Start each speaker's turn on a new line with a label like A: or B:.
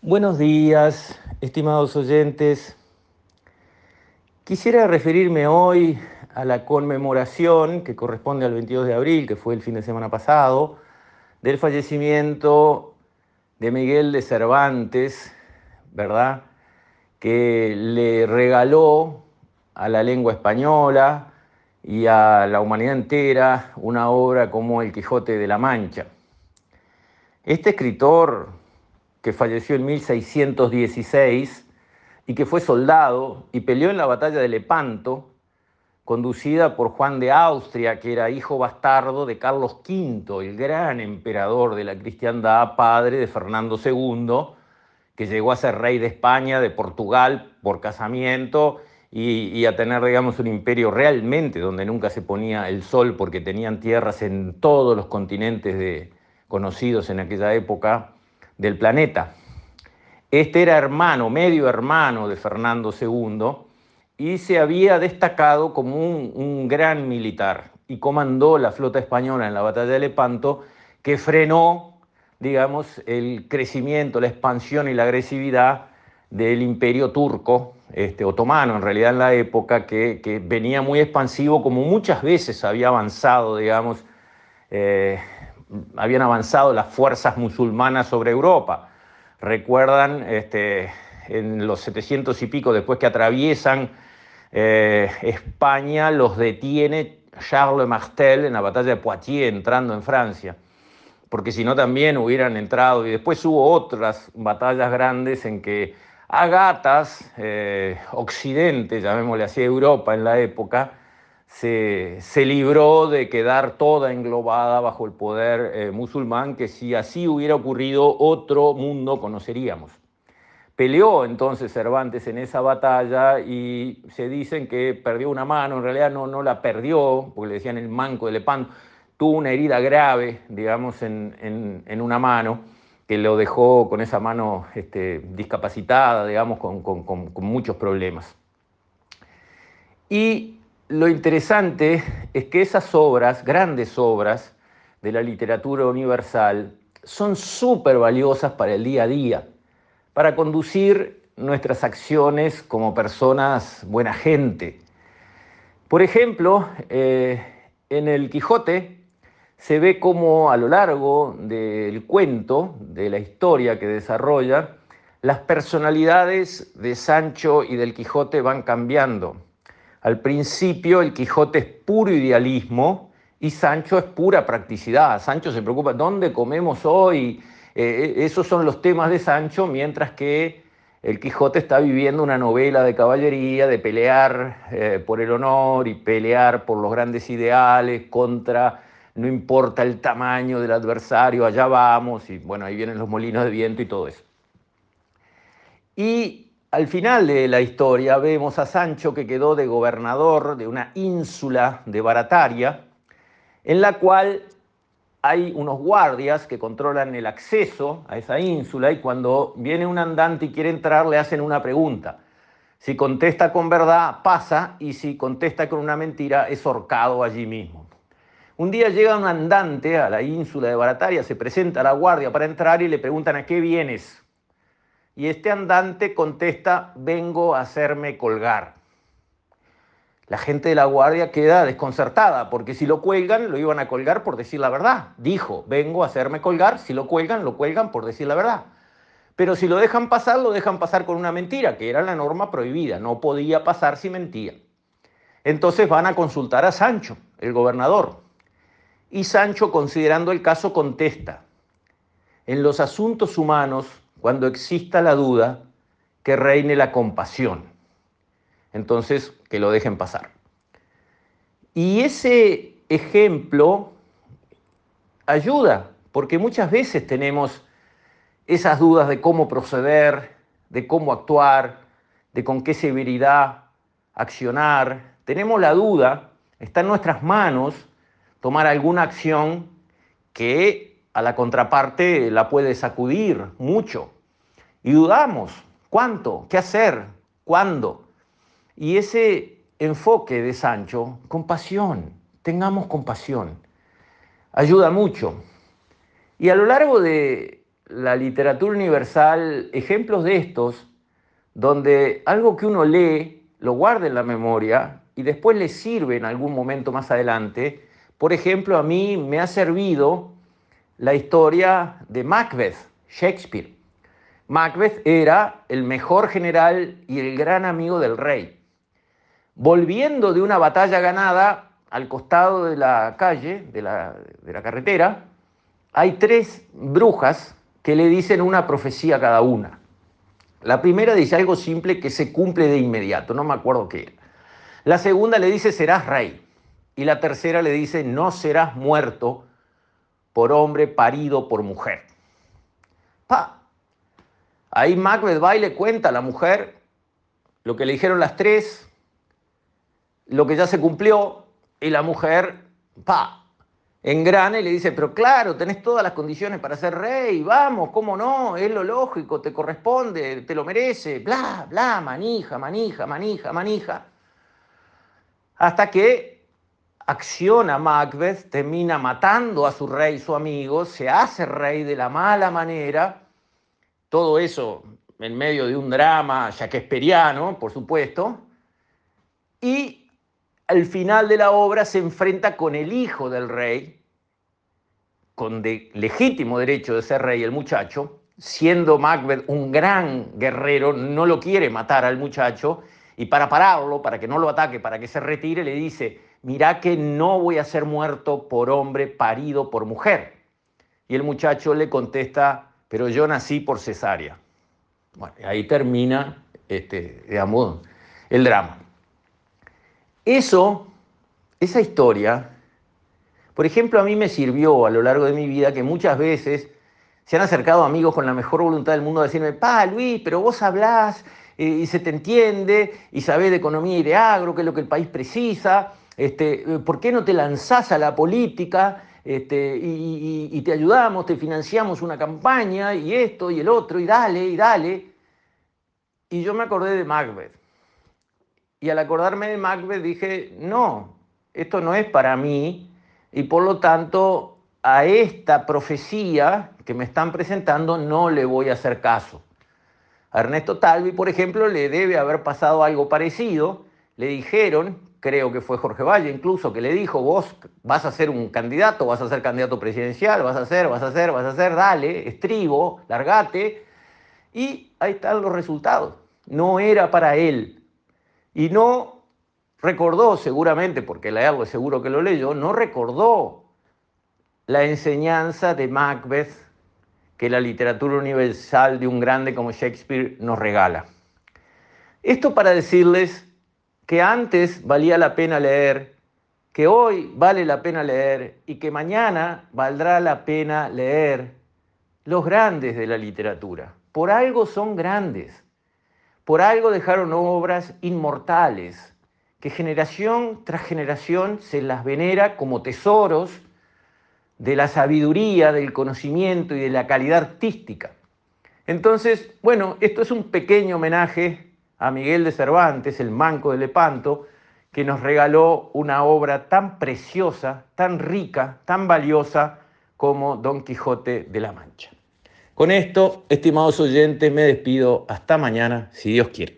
A: Buenos días, estimados oyentes. Quisiera referirme hoy a la conmemoración que corresponde al 22 de abril, que fue el fin de semana pasado, del fallecimiento de Miguel de Cervantes, ¿verdad? Que le regaló a la lengua española y a la humanidad entera una obra como El Quijote de la Mancha. Este escritor, que falleció en 1616 y que fue soldado y peleó en la batalla de Lepanto, conducida por Juan de Austria, que era hijo bastardo de Carlos V, el gran emperador de la cristiandad, padre de Fernando II, que llegó a ser rey de España, de Portugal por casamiento y, a tener, digamos, un imperio realmente donde nunca se ponía el sol porque tenían tierras en todos los continentes conocidos en aquella época del planeta. Este era hermano, medio hermano de Fernando II, y se había destacado como un, gran militar y comandó la flota española en la batalla de Lepanto, que frenó, digamos, el crecimiento, la expansión y la agresividad del imperio turco, este, otomano en realidad en la época, que, venía muy expansivo, como muchas veces había avanzado, digamos, eh, habían avanzado las fuerzas musulmanas sobre Europa. Recuerdan, este, en los 700 y pico, después que atraviesan eh, España los detiene Charles Martel en la batalla de Poitiers, entrando en Francia, porque si no también hubieran entrado, y después hubo otras batallas grandes en que Agatas, eh, Occidente, llamémosle así, Europa en la época, se, libró de quedar toda englobada bajo el poder eh, musulmán, que si así hubiera ocurrido, otro mundo conoceríamos. Peleó entonces Cervantes en esa batalla y se dicen que perdió una mano, en realidad no, no la perdió, porque le decían el manco de Lepanto, tuvo una herida grave, digamos, en, una mano, que lo dejó con esa mano este, discapacitada, digamos, con, con muchos problemas. Y lo interesante es que esas obras, grandes obras de la literatura universal, son súper valiosas para el día a día para conducir nuestras acciones como personas buena gente. Por ejemplo, eh, en el Quijote se ve cómo a lo largo del cuento, de la historia que desarrolla, las personalidades de Sancho y del Quijote van cambiando. Al principio el Quijote es puro idealismo y Sancho es pura practicidad. Sancho se preocupa, ¿dónde comemos hoy? Eh, eh, esos son los temas de Sancho, mientras que el Quijote está viviendo una novela de caballería, de pelear eh, por el honor y pelear por los grandes ideales contra, no importa el tamaño del adversario, allá vamos, y bueno, ahí vienen los molinos de viento y todo eso. Y al final de la historia vemos a Sancho que quedó de gobernador de una ínsula de Barataria, en la cual hay unos guardias que controlan el acceso a esa ínsula y cuando viene un andante y quiere entrar le hacen una pregunta. Si contesta con verdad, pasa y si contesta con una mentira, es horcado allí mismo. Un día llega un andante a la ínsula de Barataria, se presenta a la guardia para entrar y le preguntan a qué vienes. Y este andante contesta, vengo a hacerme colgar. La gente de la guardia queda desconcertada, porque si lo cuelgan, lo iban a colgar por decir la verdad. Dijo, vengo a hacerme colgar, si lo cuelgan, lo cuelgan por decir la verdad. Pero si lo dejan pasar, lo dejan pasar con una mentira, que era la norma prohibida, no podía pasar si mentía. Entonces van a consultar a Sancho, el gobernador. Y Sancho, considerando el caso, contesta, en los asuntos humanos, cuando exista la duda, que reine la compasión entonces que lo dejen pasar. Y ese ejemplo ayuda, porque muchas veces tenemos esas dudas de cómo proceder, de cómo actuar, de con qué severidad accionar. Tenemos la duda, está en nuestras manos tomar alguna acción que a la contraparte la puede sacudir mucho. Y dudamos, ¿cuánto? ¿Qué hacer? ¿Cuándo? Y ese enfoque de Sancho, compasión, tengamos compasión, ayuda mucho. Y a lo largo de la literatura universal ejemplos de estos, donde algo que uno lee lo guarda en la memoria y después le sirve en algún momento más adelante. Por ejemplo, a mí me ha servido la historia de Macbeth, Shakespeare. Macbeth era el mejor general y el gran amigo del rey. Volviendo de una batalla ganada al costado de la calle, de la, carretera, hay tres brujas que le dicen una profecía cada una. La primera dice algo simple que se cumple de inmediato, no me acuerdo qué era. La segunda le dice serás rey. Y la tercera le dice no serás muerto por hombre parido por mujer. Ahí Macbeth va y le cuenta a la mujer lo que le dijeron las tres, lo que ya se cumplió, y la mujer, pa, engrana y le dice, pero claro, tenés todas las condiciones para ser rey, vamos, ¿cómo no? Es lo lógico, te corresponde, te lo merece, bla, bla, manija, manija, manija, manija. Hasta que acciona Macbeth, termina matando a su rey, su amigo, se hace rey de la mala manera, todo eso en medio de un drama shakespeariano, por supuesto, y al final de la obra se enfrenta con el hijo del rey, con legítimo derecho de ser rey el muchacho, siendo Macbeth un gran guerrero, no lo quiere matar al muchacho, y para pararlo, para que no lo ataque, para que se retire, le dice, mirá que no voy a ser muerto por hombre parido por mujer. Y el muchacho le contesta, pero yo nací por cesárea. Bueno, ahí termina, este, digamos, el drama. Eso, esa historia, por ejemplo, a mí me sirvió a lo largo de mi vida que muchas veces se han acercado amigos con la mejor voluntad del mundo a decirme, pa, Luis, pero vos hablás eh, y se te entiende y sabés de economía y de agro, que es lo que el país precisa, este, eh, ¿por qué no te lanzás a la política este, y, y te ayudamos, te financiamos una campaña y esto y el otro y dale y dale? Y yo me acordé de Macbeth. Y al acordarme de Macbeth dije, no, esto no es para mí y por lo tanto a esta profecía que me están presentando no le voy a hacer caso. A Ernesto Talvi, por ejemplo, le debe haber pasado algo parecido. Le dijeron, creo que fue Jorge Valle incluso, que le dijo, vos vas a ser un candidato, vas a ser candidato presidencial, vas a ser, vas a ser, vas a ser, dale, estribo, largate. Y ahí están los resultados. No era para él, y no recordó, seguramente, porque leerlo es seguro que lo leyó, no recordó la enseñanza de Macbeth que la literatura universal de un grande como Shakespeare nos regala. Esto para decirles que antes valía la pena leer, que hoy vale la pena leer y que mañana valdrá la pena leer los grandes de la literatura. Por algo son grandes. Por algo dejaron obras inmortales, que generación tras generación se las venera como tesoros de la sabiduría, del conocimiento y de la calidad artística. Entonces, bueno, esto es un pequeño homenaje a Miguel de Cervantes, el manco de Lepanto, que nos regaló una obra tan preciosa, tan rica, tan valiosa como Don Quijote de la Mancha. Con esto, estimados oyentes, me despido. Hasta mañana, si Dios quiere.